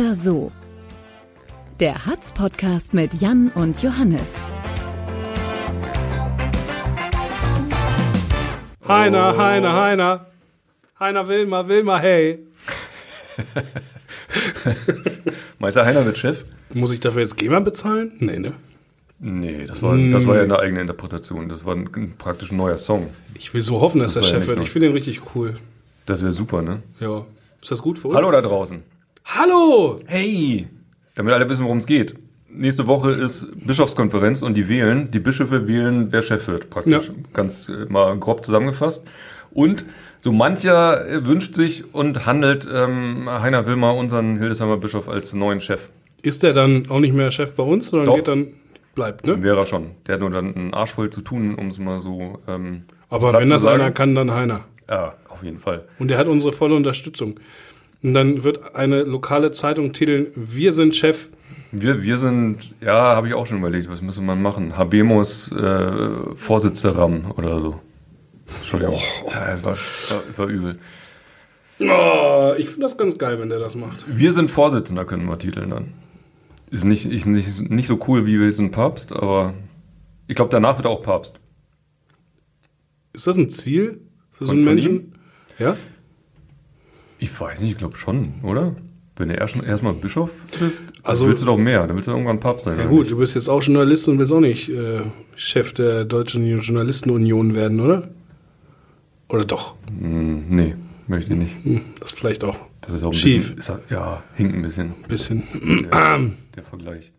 So oder so. Der Hatz-Podcast mit Jan und Johannes. Heiner, Heiner, Heiner. Heiner Wilma, Wilma, hey. Meister Heiner wird Chef? Muss ich dafür jetzt GEMA bezahlen? Nee, ne? Nee, das war, das war ja eine eigene Interpretation. Das war ein, praktisch ein neuer Song. Ich will so hoffen, dass Das der ja Chef nicht wird. Ich finde ihn richtig cool. Das wäre super, ne? Ja. Ist das gut für uns? Hallo da draußen. Hallo! Hey! Damit alle wissen, worum es geht. Nächste Woche ist Bischofskonferenz und die wählen, die Bischöfe wählen, wer Chef wird, praktisch. Ja. Ganz äh, mal grob zusammengefasst. Und so mancher wünscht sich und handelt ähm, Heiner Wilmer, unseren Hildesheimer Bischof, als neuen Chef. Ist der dann auch nicht mehr Chef bei uns, sondern Doch. geht dann, bleibt, ne? Wäre er schon. Der hat nur dann einen Arsch voll zu tun, um es mal so. Ähm, Aber wenn das sagen. einer kann, dann Heiner. Ja, auf jeden Fall. Und der hat unsere volle Unterstützung. Und dann wird eine lokale Zeitung titeln, wir sind Chef. Wir, wir sind, ja, habe ich auch schon überlegt, was müsste man machen? Habemos äh, Vorsitzeram oder so. Entschuldigung. Ja, es war, war, übel. Oh, ich finde das ganz geil, wenn der das macht. Wir sind Vorsitzender, können wir titeln dann. Ist nicht, ist nicht, nicht so cool wie wir sind Papst, aber ich glaube, danach wird er auch Papst. Ist das ein Ziel für so einen Menschen? Ja? Ich weiß nicht, ich glaube schon, oder? Wenn du erst, erstmal Bischof bist, Also- willst du doch mehr, dann willst du irgendwann Papst sein. Ja gut, du bist jetzt auch Journalist und willst auch nicht äh, Chef der Deutschen Journalistenunion werden, oder? Oder doch? Hm, nee, möchte ich nicht. Hm, das vielleicht auch Das ist auch ein Schief. bisschen, ist, ja, hinkt ein bisschen, ein bisschen. der, der Vergleich.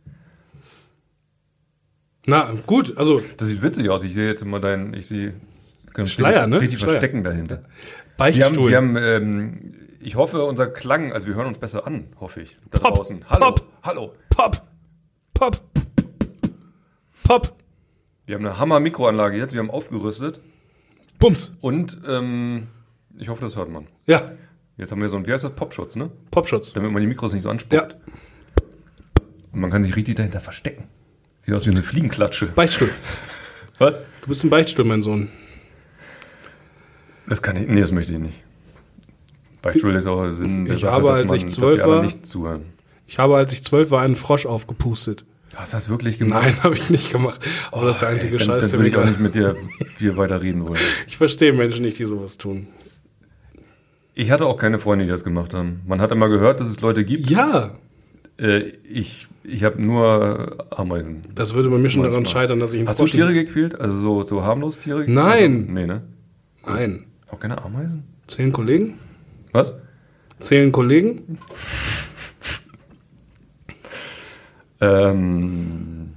Na, gut, also Das sieht witzig aus. Ich sehe jetzt immer deinen, ich sehe Schleier, richtig, ne? richtig Schleier. Verstecken dahinter. Wir haben, Beichtstuhl. wir haben ähm, ich hoffe, unser Klang, also wir hören uns besser an, hoffe ich. Da Pop, draußen. Hallo, Pop. hallo. Pop! Pop! Pop! Wir haben eine Hammer-Mikroanlage jetzt, wir haben aufgerüstet Bums! und ähm, ich hoffe, das hört man. Ja, Jetzt haben wir so einen, wie heißt das, Popschutz, ne? Popschutz. Damit man die Mikros nicht so anspuckt. Ja, Und man kann sich richtig dahinter verstecken. Sieht aus wie eine Fliegenklatsche. Beichtstuhl. Was? Du bist ein Beichtstuhl, mein Sohn. Das kann ich, nee, das möchte ich nicht. Beichtstuhl ist auch Sinn der Ich Sache, habe, dass als man, ich zwölf war-. Ich habe, als ich zwölf war, einen Frosch aufgepustet. Hast du das wirklich gemacht? Nein, habe ich nicht gemacht. Aber das ist der einzige Ey, dann, Scheiß, dann der will ich auch nicht mit dir hier weiter reden wollen. Ich verstehe Menschen nicht, die sowas tun. Ich hatte auch keine Freunde, die das gemacht haben. Man hat immer gehört, dass es Leute gibt. Ja, Äh, ich ich habe nur Ameisen. das würde bei mir schon daran scheitern, dass ich einen Hast du Frosch... Tiere gequält? Also so, so harmlos Tiere? Nein. Also, nee, ne? Nein. Auch keine Ameisen? Zehn Kollegen? Was? Zählen Kollegen? Ähm,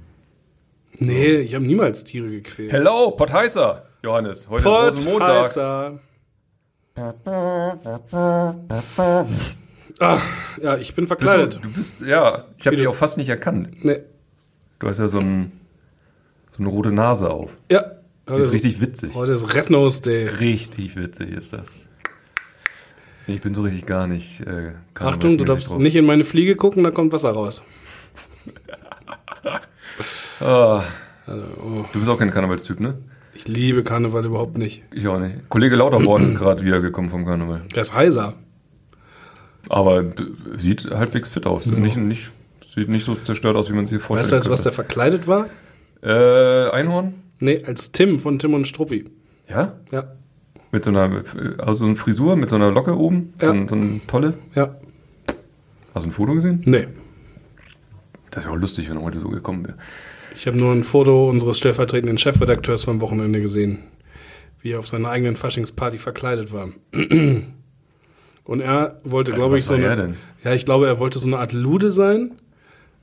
Nee, ich habe niemals Tiere gequält. hello, Pottheißer, Johannes. Heute ist Rosenmontag. Ah, ja, ich bin verkleidet. du, du bist, ja, ich habe dich auch fast nicht erkannt. Nee. Du hast ja so, ein, so eine rote Nase auf. Ja. Das ist richtig witzig. Heute ist Red Nose Day. Richtig witzig ist das. Ich bin so richtig gar nicht. Äh, Achtung, du darfst drauf. nicht in meine Fliege gucken, da kommt Wasser raus. Ah, Also, oh, du bist auch kein Karnevalstyp, ne? ich liebe Karneval überhaupt nicht. Ich auch nicht. Kollege Lauterborn ist gerade wiedergekommen vom Karneval. Der ist heiser. Aber b- sieht halbwegs fit aus. Nicht, nicht, sieht nicht so zerstört aus, wie man sich vorstellt. Weißt du, als was der verkleidet war? Äh, Einhorn? Nee, als Tim von Tim und Struppi. Ja? Ja, Mit so einer, also so eine Frisur, mit so einer Locke oben. So, Ja. ein, so eine tolle. ja. Hast du ein Foto gesehen? Nee. Das wäre auch lustig, wenn er heute so gekommen wäre. Ich habe nur ein Foto unseres stellvertretenden Chefredakteurs vom Wochenende gesehen, wie er auf seiner eigenen Faschingsparty verkleidet war. Und er wollte, Also glaube ich, so eine. Ja, ich glaube, er wollte so eine Art Lude sein,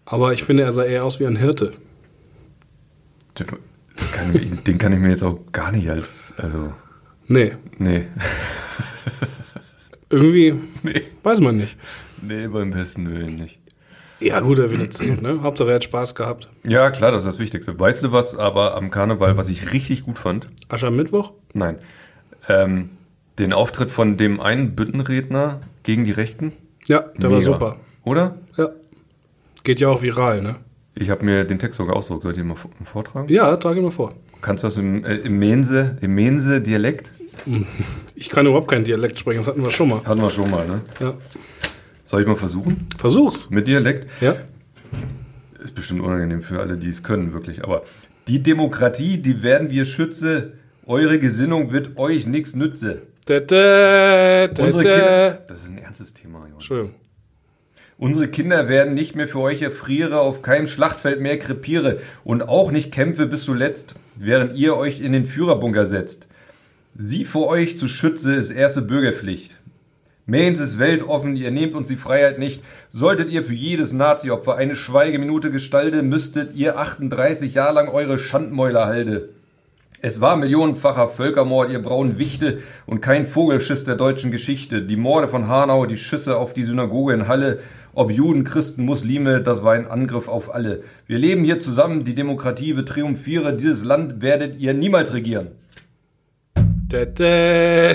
aber ich finde, er sah eher aus wie ein Hirte. Den kann, ich- den kann ich mir jetzt auch gar nicht als. Also, Nee, nee. irgendwie nee. weiß man nicht. Nee, beim besten Willen nicht. Ja, gut, er wird erzählt, ne? Hauptsache, er hat Spaß gehabt. Ja, klar, das ist das Wichtigste. Weißt du was, aber am Karneval, was ich richtig gut fand? Aschermittwoch? Nein. Ähm, den Auftritt von dem einen Büttenredner gegen die Rechten. Ja, der war Mega. super. Oder? Ja. Geht ja auch viral, ne? Ich habe mir den Text sogar ausgedruckt. Soll ich den mal vor- vortragen? Ja, trage ich mal vor. Kannst du das im, äh, im Mense, im Mense-Dialekt? Ich kann überhaupt keinen Dialekt sprechen, das hatten wir schon mal. Hatten wir schon mal, ne? Ja. Soll ich mal versuchen? Versuch's. Mit Dialekt? Ja. Ist bestimmt unangenehm für alle, die es können, wirklich. Aber die Demokratie, die werden wir schütze. Eure Gesinnung wird euch nichts nütze. Da, da, da, Unsere. Kinder, das ist ein ernstes Thema, Johann. Entschuldigung. Unsere Kinder werden nicht mehr für euch erfriere, auf keinem Schlachtfeld mehr krepiere und auch nicht kämpfe bis zuletzt, während ihr euch in den Führerbunker setzt. Sie vor euch zu schütze ist erste Bürgerpflicht. Mainz ist weltoffen, ihr nehmt uns die Freiheit nicht. Solltet ihr für jedes Nazi-Opfer eine Schweigeminute gestalte, müsstet ihr 38 Jahre lang eure Schandmäuler halde. Es war millionenfacher Völkermord, ihr braunen Wichte und kein Vogelschiss der deutschen Geschichte. Die Morde von Hanau, die Schüsse auf die Synagoge in Halle, ob Juden, Christen, Muslime, das war ein Angriff auf alle. Wir leben hier zusammen, die Demokratie wird triumphiere, dieses Land werdet ihr niemals regieren. Da.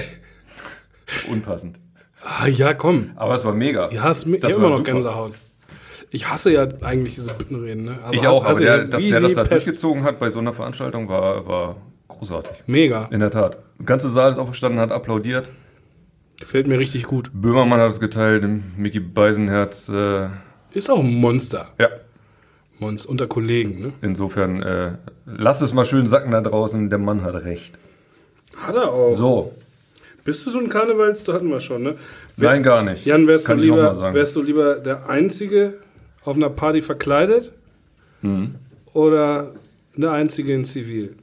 Unpassend. Ah, ja, komm. Aber es war mega. Ja, hast mir immer noch super. Gänsehaut. Ich hasse ja eigentlich diese Büttenreden. Ne? Also Ich hasse- auch, aber der, dass der das da durchgezogen hat bei so einer Veranstaltung war, war großartig. Mega. In der Tat. Der ganze Saal ist aufgestanden, hat applaudiert. Gefällt mir richtig gut. Böhmermann hat es geteilt, Mickey Beisenherz, äh, Ist auch ein Monster. ja. Monster unter Kollegen. Ne? Insofern, äh, lass es mal schön sacken da draußen, der Mann hat recht. Hat er auch. So, Bist du so ein Karnevals? Da hatten wir schon, ne? nein, gar nicht. Jan, wärst du, Kann mal lieber, wärst du lieber der Einzige auf einer Party verkleidet Mhm. oder der Einzige in Zivil?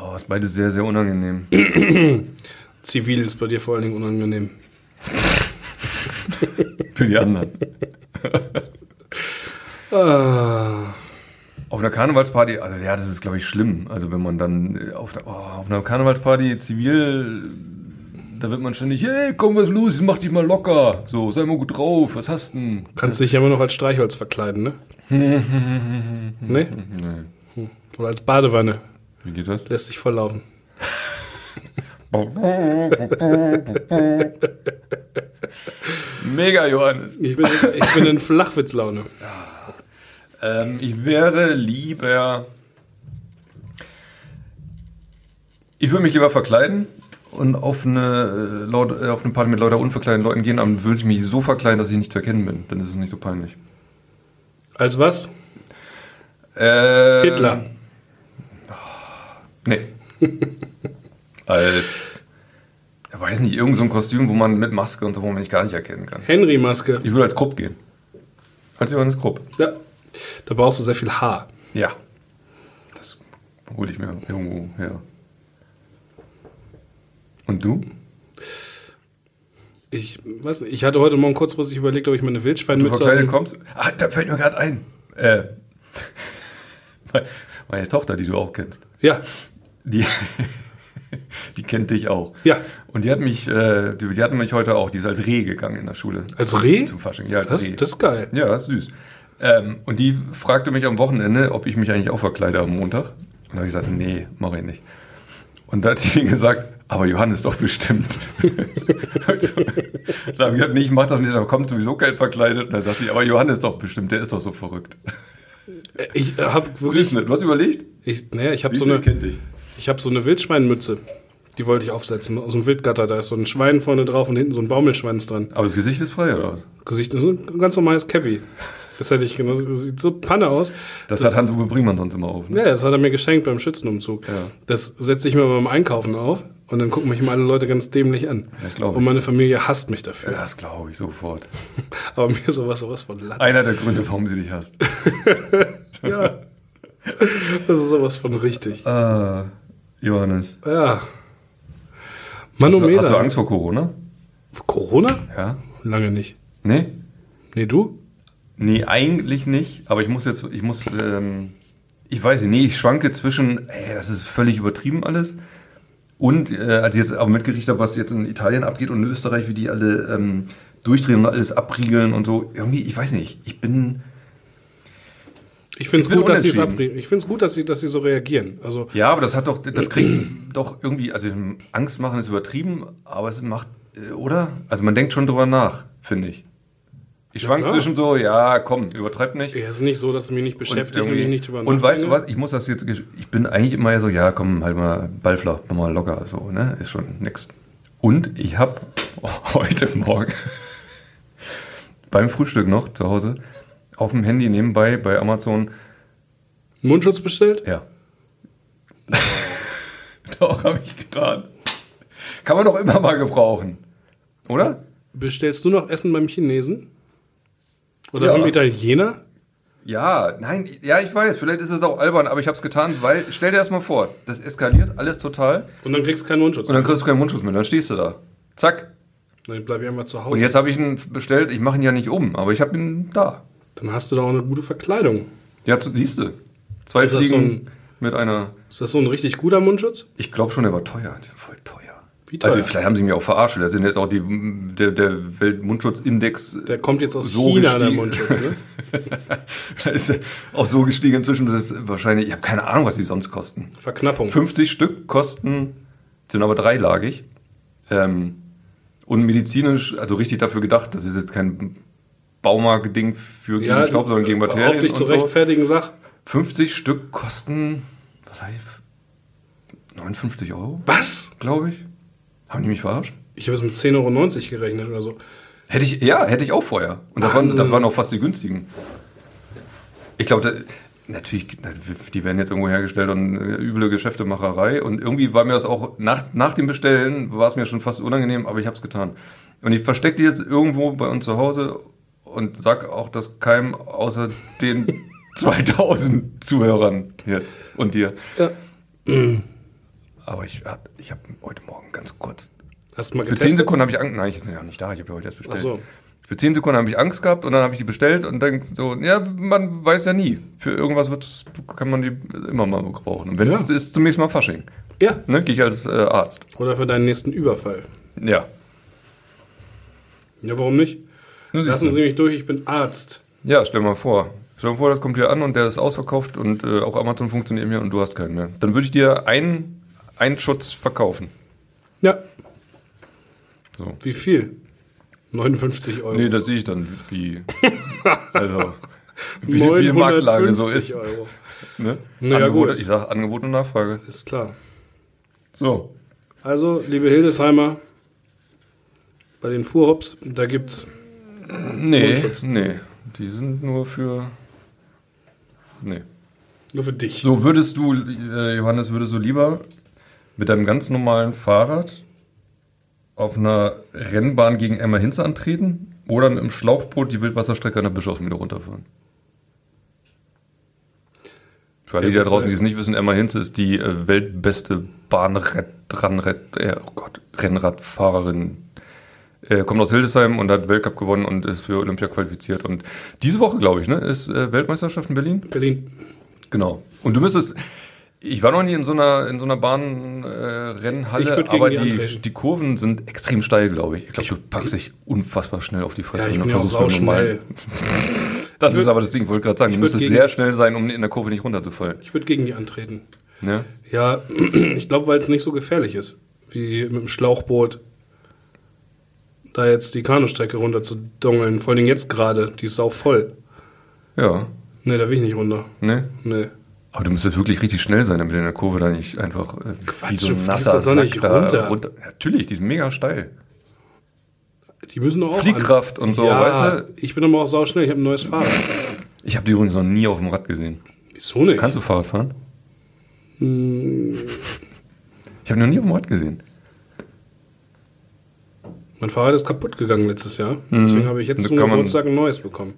Oh, ist beide sehr, sehr unangenehm. Zivil ist bei dir vor allen Dingen unangenehm. Für die anderen. Ah, Auf einer Karnevalsparty, also ja, das ist, glaube ich, schlimm. Also wenn man dann äh, auf, der, oh, auf einer Karnevalsparty zivil, da wird man ständig, hey, komm, was los, mach dich mal locker. So, sei mal gut drauf, was hast denn? kannst dich ja immer noch als Streichholz verkleiden, ne? ne? Nee. Oder als Badewanne. Wie geht das? Lässt sich volllaufen. Mega, Johannes. Ich bin, ich bin in Flachwitzlaune. Ähm, ich wäre lieber. Ich würde mich lieber verkleiden und auf eine, äh, laut, äh, auf eine Party mit lauter unverkleideten Leuten gehen, aber dann würde ich mich so verkleiden, dass ich nicht zu erkennen bin. Dann ist es nicht so peinlich. Als was? Äh, Hitler. Nee. Als. Ich weiß nicht, irgend so ein Kostüm, wo man mit Maske und so, wo man mich gar nicht erkennen kann. Henry-Maske. Ich würde als Krupp gehen. Als Johannes Krupp. Ja. Da brauchst du sehr viel Haar. Ja. Das hole ich mir irgendwo her. Und du? Ich weiß nicht, ich hatte heute Morgen kurzfristig überlegt, ob ich meine Du Wildschweinmütze dem, kommst? Ah, da fällt mir gerade ein. Äh, meine Tochter, die du auch kennst, Ja, die, die kennt dich auch. ja. Und die hat mich, äh, die, die hat mich heute auch, die ist als Reh gegangen in der Schule. Als Reh? Zum Fasching, ja, als Das, Reh. das ist geil. Ja, ist süß. Ähm, und die fragte mich am Wochenende, ob ich mich eigentlich auch verkleide am Montag. Und da habe ich gesagt, nee, mache ich nicht. Und da hat sie gesagt, aber Johannes doch bestimmt. also, da habe ich gesagt, nee, ich mache das nicht, da kommt sowieso kein verkleidet. Und dann sagt sie, aber Johannes doch bestimmt, der ist doch so verrückt. Ich habe wirklich, Süß, ne? Du hast überlegt? ich, naja, ich habe so eine, kennt dich. Ich habe so eine Wildschweinmütze. Die wollte ich aufsetzen aus dem Wildgatter. Da ist so ein Schwein vorne drauf und hinten so ein Baumelschwanz dran. Aber das Gesicht ist frei, oder was? Gesicht ist ein ganz normales Cappy. Das hätte ich genau. Das sieht so Panne aus. Das, hat Hans-Uwe Bringmann sonst immer auf. Ne? Ja, das hat er mir geschenkt beim Schützenumzug. Ja. Das setze ich mir beim Einkaufen auf und dann gucken mich immer alle Leute ganz dämlich an. Das glaube Und ich. meine Familie hasst mich dafür. Ja, das glaube ich sofort. Aber mir sowas, sowas von Latte. Einer der Gründe, warum sie dich hasst. Ja. Das ist sowas von richtig. Ah, Johannes. Ja. Hast du, Manometer. hast du Angst vor Corona? Corona? Ja. Lange nicht. Nee? Nee, du? Nee, eigentlich nicht. Aber ich muss jetzt, ich muss, ähm, ich weiß nicht, nee, ich schwanke zwischen, ey, das ist völlig übertrieben alles. Und, äh, als ich jetzt aber mitgekriegt habe, was jetzt in Italien abgeht und in Österreich, wie die alle ähm, durchdrehen und alles abriegeln und so, irgendwie, ich weiß nicht, ich bin, Ich finde es gut, dass sie es. Ich finde es gut, dass sie, dass sie so reagieren. Also, ja, aber das hat doch, das kriegt doch irgendwie, also Angst machen ist übertrieben, aber es macht, äh, oder? Also man denkt schon drüber nach, finde ich. Ich schwank klar. zwischen so, ja, komm, übertreib nicht. ja, es ist nicht so, dass es mich nicht beschäftigt und, irgendwie- ich nicht drüber Und weißt du nachdenke. was, ich muss das jetzt, ich bin eigentlich immer so, ja, komm, halt mal Ballflach, mach mal locker, so, ne, ist schon nix. Und ich habe heute Morgen beim Frühstück noch zu Hause auf dem Handy nebenbei bei Amazon, Mundschutz bestellt? ja. doch, habe ich getan. Kann man doch immer mal gebrauchen. Oder? Bestellst du noch Essen beim Chinesen? Oder Ja. beim Italiener? Ja, nein, ja, ich weiß, vielleicht ist es auch albern, aber ich habe es getan, weil, stell dir das mal vor, das eskaliert alles total Und dann kriegst du keinen Mundschutz. und dann kriegst du keinen Mundschutz mehr, dann stehst du da. Zack. Dann bleib ich einmal zu Hause. Und jetzt habe ich ihn bestellt, ich mache ihn ja nicht um, aber ich habe ihn da. Dann hast du doch auch eine gute Verkleidung. Ja, siehst du. Zwei Ist Fliegen so ein- mit einer, Ist das so ein richtig guter Mundschutz? ich glaube schon, der war teuer, der ist voll teuer. Wie teuer? Also vielleicht haben sie mich auch verarscht, das sind jetzt auch die, der, der Weltmundschutzindex Der kommt jetzt aus So China, der gestiegen. Mundschutz, ne? Da ist auch so gestiegen inzwischen, dass es wahrscheinlich, ich habe keine Ahnung, was die sonst kosten. Verknappung. 50 Stück kosten, sind aber dreilagig. Ähm, und medizinisch, also richtig dafür gedacht, das ist jetzt kein Baumarkt-Ding für gegen Staub, sondern gegen Bakterien. Auf dich zu so. rechtfertigen, sag. 50 Stück kosten, was heißt, 59 Euro, Was? glaube ich. Haben die mich verarscht? Ich habe es mit 10,90 Euro gerechnet oder so. Hätte ich, ja, hätte ich auch vorher. Und das waren, das waren auch fast die günstigen. Ich glaube, da- natürlich, die werden jetzt irgendwo hergestellt und äh, üble Geschäftemacherei. Und irgendwie war mir das auch, nach, nach dem Bestellen war es mir schon fast unangenehm, aber ich habe es getan. Und ich verstecke die jetzt irgendwo bei uns zu Hause und sag auch das keinem außer den 2000 Zuhörern jetzt und dir. Ja. Aber ich, ich habe heute Morgen ganz kurz Hast du mal für getestet? 10 Sekunden habe ich Angst. Nein, ich bin ja nicht da, ich habe ja heute erst bestellt. Ach so. Für 10 Sekunden habe ich Angst gehabt und dann habe ich die bestellt und denke so, ja, man weiß ja nie. Für irgendwas wird's- kann man die immer mal gebrauchen. Und wenn Ja. es ist, zunächst mal Fasching. Ja. Ne, gehe ich als äh, Arzt. Oder für deinen nächsten Überfall. Ja. Ja, warum nicht? Lassen. Sie mich durch, ich bin Arzt. Ja, stell mal vor. Stell mal vor, das kommt hier an und der ist ausverkauft und äh, auch Amazon funktioniert mehr und du hast keinen mehr. Dann würde ich dir einen, einen Schutz verkaufen. Ja. So. Wie viel? 59 Euro. Nee, das sehe ich dann, wie. also. Wie, wie die Marktlage so 950 ist. Euro. Ne? Na ja, Angebot, gut. Ich sage Angebot und Nachfrage. Ist klar. So. Also, liebe Hildesheimer, bei den Fuhrhops, da gibt's. Nee, Mundschutz. nee. Die sind nur für. Nee. Nur für dich. So, würdest du, äh, Johannes, würdest du lieber mit deinem ganz normalen Fahrrad auf einer Rennbahn gegen Emma Hinze antreten oder mit dem Schlauchboot die Wildwasserstrecke an der Bischofsmühle runterfahren? Für alle, die da draußen, die es nicht wissen, Emma Hinze ist die äh, weltbeste Bahnrad, äh, oh Rennradfahrerin. Äh, kommt aus Hildesheim und hat Weltcup gewonnen und ist für Olympia qualifiziert. Und diese Woche, glaube ich, ne, ist äh, Weltmeisterschaft in Berlin. Berlin. Genau. Und du müsstest. Ich war noch nie in so einer, in so einer Bahnrennhalle, äh, würd aber die die, Kurven sind extrem steil, glaube ich. Ich glaube, du packst dich unfassbar schnell auf die Ja, Fresse ich und bin ja auch versuchst mit sauschnell. Das Ich ist würd- aber das Ding, ich wollte gerade sagen, du würd müsstest sehr schnell sein, um in der Kurve nicht runterzufallen. Ich würde gegen die antreten. Ne? Ja, ich glaube, weil es nicht so gefährlich ist, wie mit dem Schlauchboot da jetzt die Kanustrecke runter zu dongeln. Vor allem jetzt gerade, die ist auch voll. Ja. Ne, da will ich nicht runter. Ne? Ne. Aber du müsstest wirklich richtig schnell sein, damit du in der Kurve da nicht einfach äh, wie Quatsch, so du ein nasser Sack nicht da runter. Natürlich, die sind mega steil. Die müssen doch auch. Fliehkraft und so, ja, weißt du? Ich bin aber auch sauschnell, ich habe ein neues Fahrrad. Ich habe die übrigens noch nie auf dem Rad gesehen. Wieso nicht? Kannst du Fahrrad fahren? Hm, Ich habe noch nie auf dem Rad gesehen. Mein Fahrrad ist kaputt gegangen letztes Jahr. Deswegen habe ich jetzt zum Mhm. Geburtstag ein neues bekommen.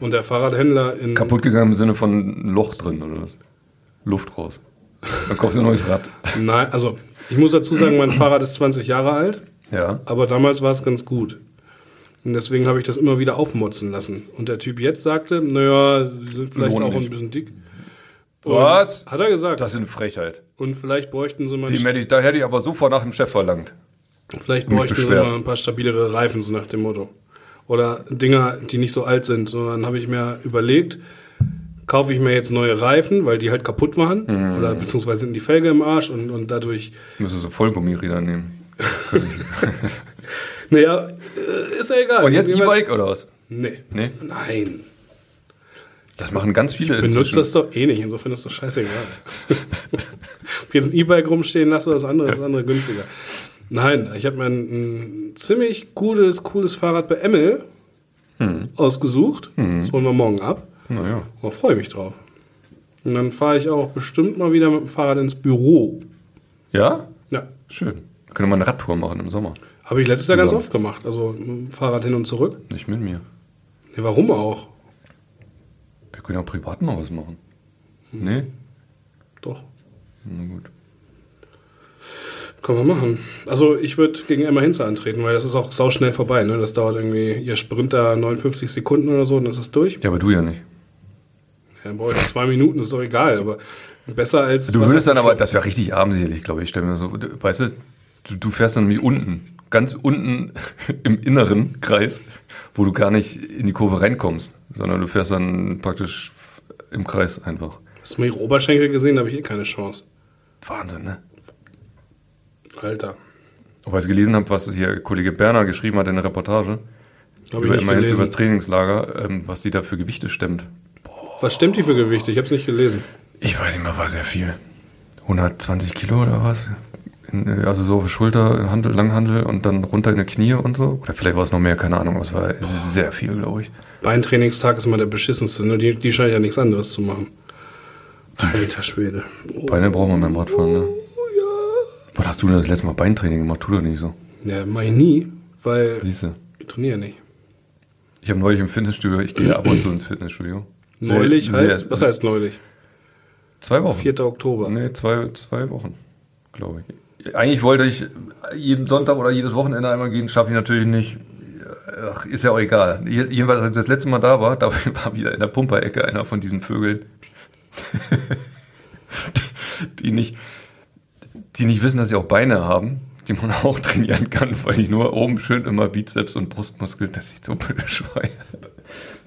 Und der Fahrradhändler in. Kaputt gegangen im Sinne von Loch drin oder was? Luft raus. Dann kaufst du ein neues Rad. Nein, also ich muss dazu sagen, mein Fahrrad ist 20 Jahre alt. Ja. Aber damals war es ganz gut. Und deswegen habe ich das immer wieder aufmotzen lassen. Und der Typ jetzt sagte, naja, sie sind vielleicht Lohnt auch nicht. ein bisschen dick. Und Was? Hat er gesagt. Das ist eine Frechheit. und vielleicht bräuchten sie mal, Die hätte ich, da hätte ich aber sofort nach dem Chef verlangt. Vielleicht bräuchten sie mal ein paar stabilere Reifen, so nach dem Motto. Oder Dinger, die nicht so alt sind. Sondern habe ich mir überlegt, kaufe ich mir jetzt neue Reifen, weil die halt kaputt waren. Mhm. Oder beziehungsweise sind die Felge im Arsch und, und dadurch. Müssen so Vollgummiräder nehmen. Naja, äh, ist ja egal. Und jetzt E-Bike oder was? Nee. Nee. Nein. Das machen ganz viele Benutzt inzwischen. das doch eh nicht, insofern ist das scheißegal. Ob ich jetzt ein E-Bike rumstehen lasse oder das andere, ist das andere günstiger. Nein, ich habe mir ein, ein ziemlich gutes, cooles Fahrrad bei Emmel ausgesucht. Das holen wir morgen ab. Naja. Da freue ich mich drauf. Und dann fahre ich auch bestimmt mal wieder mit dem Fahrrad ins Büro. Ja? Ja. Schön. Können wir eine Radtour machen im Sommer. Habe ich letztes Jahr ganz oft gemacht. Also Fahrrad hin und zurück. Nicht mit mir. Nee, warum auch? Wir können ja auch privat mal was machen. Nee? Doch. Na gut. Können wir machen. Also ich würde gegen Emma Hinze antreten, weil das ist auch sauschnell vorbei. Ne? Das dauert irgendwie, ihr Sprint da 59 Sekunden oder so und das ist durch. Ja, aber du ja nicht. Ja, dann brauche ich zwei Minuten, ist doch egal. Aber besser als... Du würdest dann aber, das wäre richtig armselig, glaube ich. Stell mir so, weißt du, du, du fährst dann wie unten, ganz unten im inneren Kreis, wo du gar nicht in die Kurve reinkommst, sondern du fährst dann praktisch im Kreis einfach. Hast du mal ihre Oberschenkel gesehen? Da habe ich eh keine Chance. Wahnsinn, ne? Alter. Ob ich gelesen habe, was hier Kollege Berner geschrieben hat in der Reportage, ich über nicht immerhin über das. Trainingslager, ähm, was die da für Gewichte stemmt. Was stimmt die für Gewichte? Ich habe es nicht gelesen. Ich weiß nicht mehr, war sehr viel. 120 Kilo oder was? In, äh, also so Schulter, Handel, Langhandel und dann runter in die Knie und so. Oder vielleicht war es noch mehr, keine Ahnung. aber Es war sehr viel, glaube ich. Beintrainingstag ist immer der beschissenste. Ne? Die, die scheinen ja nichts anderes zu machen. Alter Schwede. Oh, Beine braucht man beim Radfahren, ne? Wann hast du denn das letzte Mal Beintraining gemacht? Tu doch nicht so. ja, mach ich nie, weil Siehst du. ich trainiere nicht. Ich habe neulich im Fitnessstudio, ich gehe ab und zu ins Fitnessstudio. Sehr- Neulich sehr- heißt, was heißt neulich? Zwei Wochen. 4. Oktober. Nee, zwei, zwei Wochen, glaube ich. Eigentlich wollte ich jeden Sonntag oder jedes Wochenende einmal gehen, schaffe ich natürlich nicht. Ach, ist ja auch egal. Je- Jedenfalls, als ich das letzte Mal da war, da war wieder in der Pumperecke einer von diesen Vögeln, die nicht, die nicht wissen, dass sie auch Beine haben, die man auch trainieren kann, weil ich nur oben schön immer Bizeps und Brustmuskel, das sieht so bescheuert.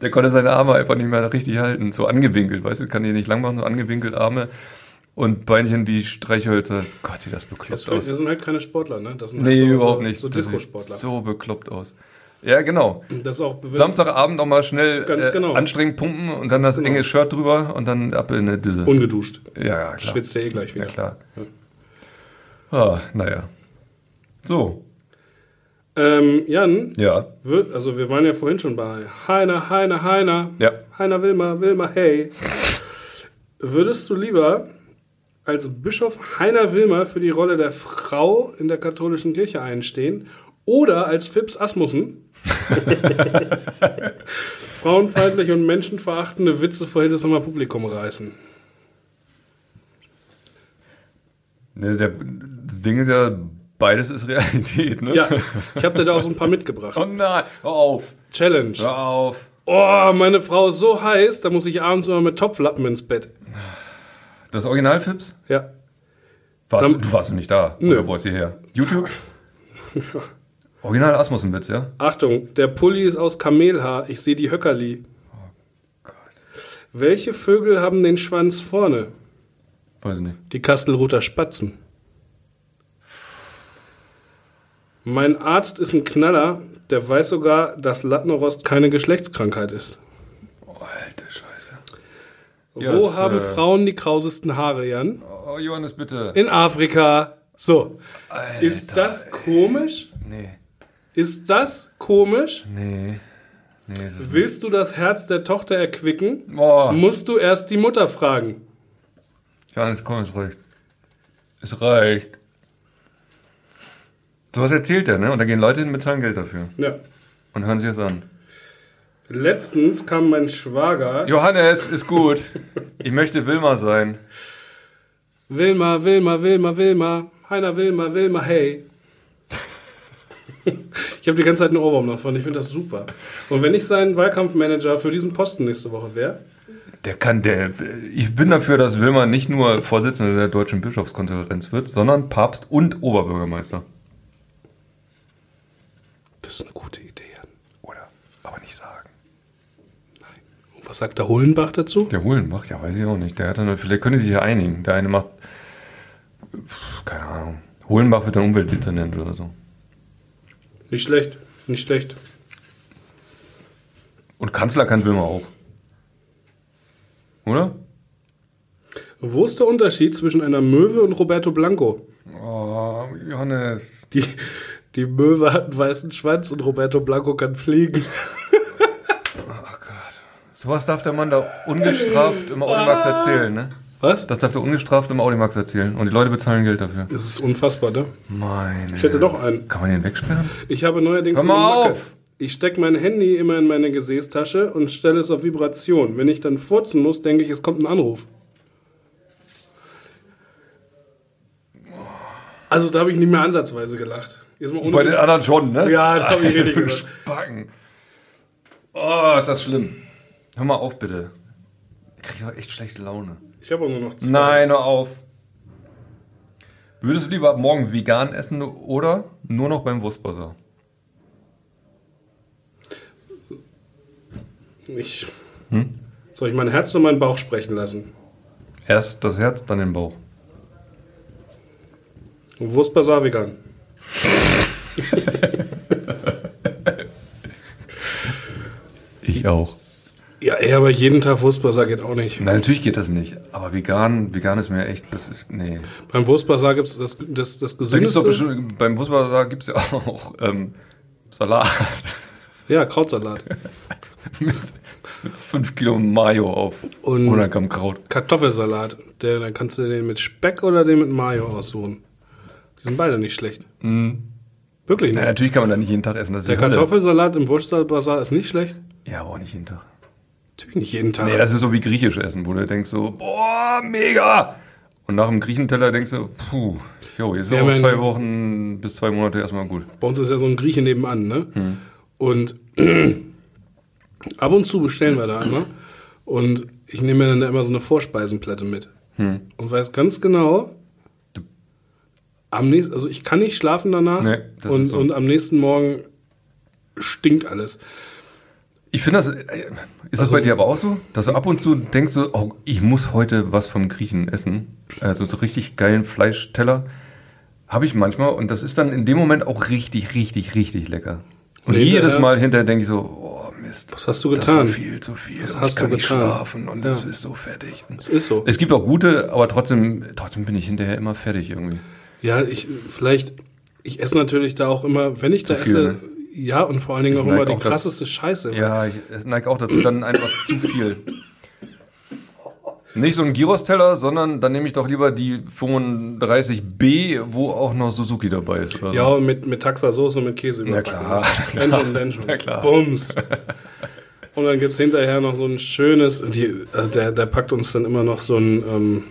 Der konnte seine Arme einfach nicht mehr richtig halten, so angewinkelt, weißt du, kann die nicht lang machen, so angewinkelt Arme und Beinchen wie Streichhölzer. Gott, sieht das bekloppt Das, aus. das sind halt keine Sportler, ne? Das sind Nee, halt so, überhaupt nicht. So Das sieht Disco-Sportler. So bekloppt aus. Ja, genau. Das auch Samstagabend auch mal schnell Ganz äh, genau. anstrengend pumpen und dann das genau. enge Shirt drüber und dann ab in eine Disse. ungeduscht. ja, ja, klar. Schwitzt ja eh gleich wieder. Ja, klar. Ah, naja. So. Ähm, Jan, Ja. wird, also wir waren ja vorhin schon bei Heiner, Heiner, Heiner. Ja. Heiner Wilmer, Wilmer, hey. Würdest du lieber als Bischof Heiner Wilmer für die Rolle der Frau in der katholischen Kirche einstehen oder als Phipps Asmussen frauenfeindliche und menschenverachtende Witze vor Hildesheimer Publikum reißen? Ne, der, das Ding ist ja, beides ist Realität, ne? Ja, ich habe dir da auch so ein paar mitgebracht. Oh nein, hör auf. Challenge. Hör auf. Oh, meine Frau ist so heiß, da muss ich abends immer mit Topflappen ins Bett. Das Original Fips? Ja. Warst, Sam- du warst nicht da? Nö. Oder wo ist hierher? YouTube? Original Asmussen-Witz, ja? Achtung, der Pulli ist aus Kamelhaar. Ich sehe die Höckerli. Welche Vögel haben den Schwanz vorne? Weiß ich nicht. Die Kastelruther Spatzen. Mein Arzt ist ein Knaller, der weiß sogar, dass Lattenrost keine Geschlechtskrankheit ist. Oh, alte Scheiße. Wo das, haben äh, Frauen die krausesten Haare, Jan? Oh, Johannes, bitte. In Afrika. So. Alter, Ist das komisch? Nee. Ist das komisch? Nee. Nee, Willst du das Herz der Tochter erquicken? Boah. Musst du erst die Mutter fragen. Johannes, komm, es reicht. Es reicht. So was erzählt er, ne? Und da gehen Leute hin mit zahlen Geld dafür. Ja. Und hören sich das an. Letztens kam mein Schwager. Johannes, ist gut. Ich möchte Wilma sein. Wilma, Wilma, Wilma, Wilma. Heiner Wilma, Wilma, hey. Ich habe die ganze Zeit einen Ohrwurm davon. Ich finde das super. Und wenn ich sein Wahlkampfmanager für diesen Posten nächste Woche wäre, Der kann, der, ich bin dafür, dass Wilma nicht nur Vorsitzender der Deutschen Bischofskonferenz wird, sondern Papst und Oberbürgermeister. das ist eine gute Idee. Jan. Oder? Aber nicht sagen. Und was sagt der Hullenbach dazu? Der Hohlenbach, ja, weiß ich auch nicht. Der hat dann, vielleicht können sie sich ja einigen. Der eine macht, keine Ahnung. Hohlenbach wird dann Umweltdezernent oder so. Nicht schlecht, nicht schlecht. Und Kanzler kann Wilma auch. Oder? Wo ist der Unterschied zwischen einer Möwe und Roberto Blanco? Oh, Johannes. Die, die Möwe hat einen weißen Schwanz und Roberto Blanco kann fliegen. Sowas darf der Mann da ungestraft im Audimax erzählen, ne? Was? Das darf der ungestraft im Audimax erzählen. Und die Leute bezahlen Geld dafür. Das ist unfassbar, ne? Meine. Ich hätte noch einen. Kann man den wegsperren? Ich habe neuerdings Hör mal eine Macke. Ich stecke mein Handy immer in meine Gesäßtasche und stelle es auf Vibration. Wenn ich dann furzen muss, denke ich, es kommt ein Anruf. Also da habe ich nicht mehr ansatzweise gelacht. Bei den anderen schon, ne? Ja, da habe ich richtig gelacht. Spacken. Oh, ist das schlimm. Hör mal auf, bitte. Ich kriege doch echt schlechte Laune. Ich habe auch nur noch zwei. Nein, hör auf. Würdest du lieber ab morgen vegan essen oder nur noch beim Wurstbazar? Ich, Hm? soll ich mein Herz oder meinen Bauch sprechen lassen? Erst das Herz, dann den Bauch. Und Wurstbazar vegan. Ich auch. Ja, ey, aber jeden Tag Wurstbazar geht auch nicht. Nein, natürlich geht das nicht. Aber vegan, vegan ist mir echt, das ist, nee. Beim Wurstbazar gibt es das, das, das Da Gesündeste. bestimmt, beim Wurstbazar gibt es ja auch ähm, Salat Ja, Krautsalat. mit 5 Kilo Mayo auf Und- 100 Gramm Kraut. Kartoffelsalat. Der, dann kannst du den mit Speck oder den mit Mayo aussuchen. Die sind beide nicht schlecht. Mhm. Wirklich nicht. Na, natürlich kann man da nicht jeden Tag essen. Das ist der. Kartoffelsalat im Wurstbazar ist nicht schlecht. Ja, aber auch nicht jeden Tag. Natürlich nicht jeden Tag. Nee, das ist so wie griechisch essen, wo du denkst so, boah, mega! Und nach dem Griechenteller denkst du, puh, jo, jetzt sind auch zwei Wochen bis zwei Monate erstmal gut. Bei uns ist ja so ein Grieche nebenan, ne? Hm. Und ab und zu bestellen wir da immer. Und ich nehme mir dann da immer so eine Vorspeisenplatte mit. Hm. Und weiß ganz genau, am nächsten, also ich kann nicht schlafen danach. Nee, und, so. und am nächsten Morgen stinkt alles. Ich finde das, äh, ist das Also- bei dir aber auch so? Dass du ab und zu denkst so, oh, ich muss heute was vom Griechen essen. Also so richtig geilen Fleischteller habe ich manchmal und das ist dann in dem Moment auch richtig, richtig, richtig lecker. Und Und jedes Mal hinterher denke ich so, oh Mist. Was hast du Das war getan? viel zu viel. Was und hast ich kann du nicht getan? schlafen und Ja. es ist so fertig. Es ist so. es gibt auch gute, aber trotzdem, trotzdem bin ich hinterher immer fertig irgendwie. Ja, ich vielleicht, ich esse natürlich da auch immer, wenn ich da viel, esse, ne? ja, und vor allen Dingen Ich auch immer die auch, krasseste Scheiße. Ja, ich neige auch dazu, dann einfach zu viel. Nicht so ein Gyros-Teller, sondern dann nehme ich doch lieber die 35B, wo auch noch Suzuki dabei ist. Oder so. Ja, mit, mit Taxa-Soße und mit Käse überbacken. klar. Denschon, Denschon. Na klar. Bums. Und dann gibt es hinterher noch so ein schönes, die, also der, der packt uns dann immer noch so ein, ähm,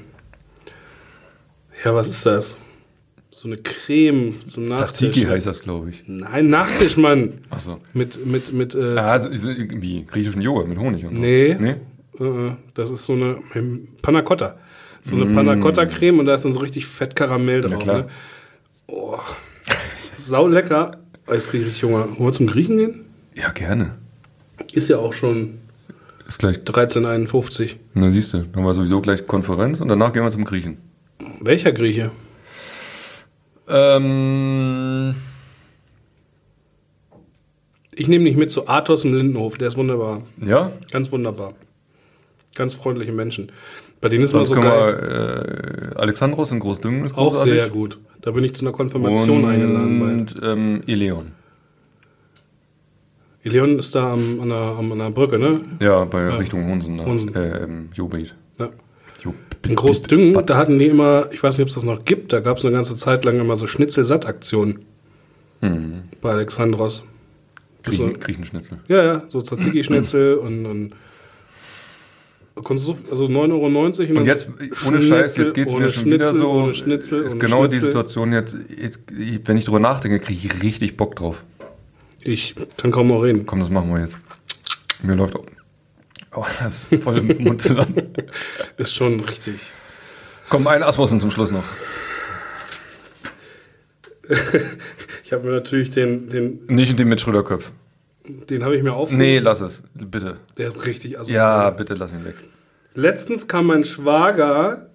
ja, was ist das? So eine Creme zum Nachtisch. Tzatziki heißt das, glaube ich. Nein, Nachtisch, Mann. Achso. Mit, mit, mit, äh, Ah, also, so irgendwie griechischen Joghurt mit Honig und so. Nee. Nee? Äh, Das ist so eine Panna Cotta. So eine Mm. Panna Cotta Creme und da ist dann so richtig fett Karamell drauf. Ne? Oh, sau lecker. Jetzt kriege ich richtig Hunger. Wollen wir zum Griechen gehen? Ja, gerne. Ist ja auch schon Ist gleich. 1351. Na, siehst du, dann haben wir sowieso gleich Konferenz und danach gehen wir zum Griechen. Welcher Grieche? Ähm. Ich nehme dich mit zu Athos im Lindenhof. Der ist wunderbar. Ja, Ganz wunderbar. Ganz freundliche Menschen. Bei denen ist sonst so geil. wir. Äh, Alexandros in Großdüngen ist Auch großartig. sehr gut. Da bin ich zu einer Konfirmation eingeladen. Und ähm, Eleon. Bei. Leon ist da am, an, der, an der Brücke, ne? Ja, bei Ja. Richtung Honsen. Da. Honsen. Äh, ähm, Jobit. Ja. In Großdüngen, da hatten die immer, ich weiß nicht, ob es das noch gibt, da gab es eine ganze Zeit lang immer so Schnitzel-Satt-Aktionen Hm. bei Alexandros. Griechen, So. Griechenschnitzel. Ja, ja, so Tzatziki-Schnitzel und, und konntest du so, also 9,90 Euro. Und, Und jetzt, ohne Scheiß, jetzt geht es mir schon Schnitzel, wieder so. Schnitzel, ist genau die Schnitzel. Situation jetzt, jetzt, wenn ich drüber nachdenke, kriege ich richtig Bock drauf. Ich kann kaum noch reden. Komm, das machen wir jetzt. Mir läuft auch. Oh, das ist voll im Mund zusammen. Ist schon richtig. Komm, ein Asmussen zum Schluss noch. Ich habe mir natürlich den, den, Nicht den mit Schröderköpf. Den habe ich mir aufgehoben. Nee, lass es, bitte. Der ist richtig asozial. Ja, bitte lass ihn weg. Letztens kam mein Schwager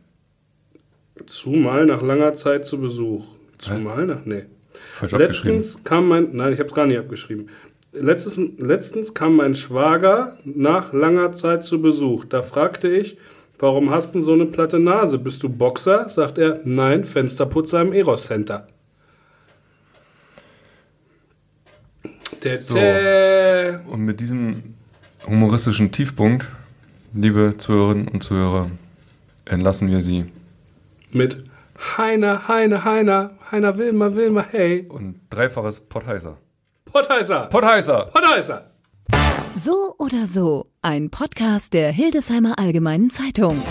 zumal nach langer Zeit zu Besuch. Zumal nach, nee. Falsch. Letztens kam mein, nein, ich habe es gar nicht abgeschrieben. Letztens, letztens kam mein Schwager nach langer Zeit zu Besuch. Da fragte ich, warum hast du so eine platte Nase? Bist du Boxer? Sagt er, nein, Fensterputzer im Eros Center. Tete. Und mit diesem humoristischen Tiefpunkt, liebe Zuhörerinnen und Zuhörer, entlassen wir Sie. Mit Heiner, Heiner, Heiner, Heiner Wilmer, Wilmer, hey. Und dreifaches Pottheißer. Pottheißer. Pottheißer! Pottheißer. So oder so, ein Podcast der Hildesheimer Allgemeinen Zeitung.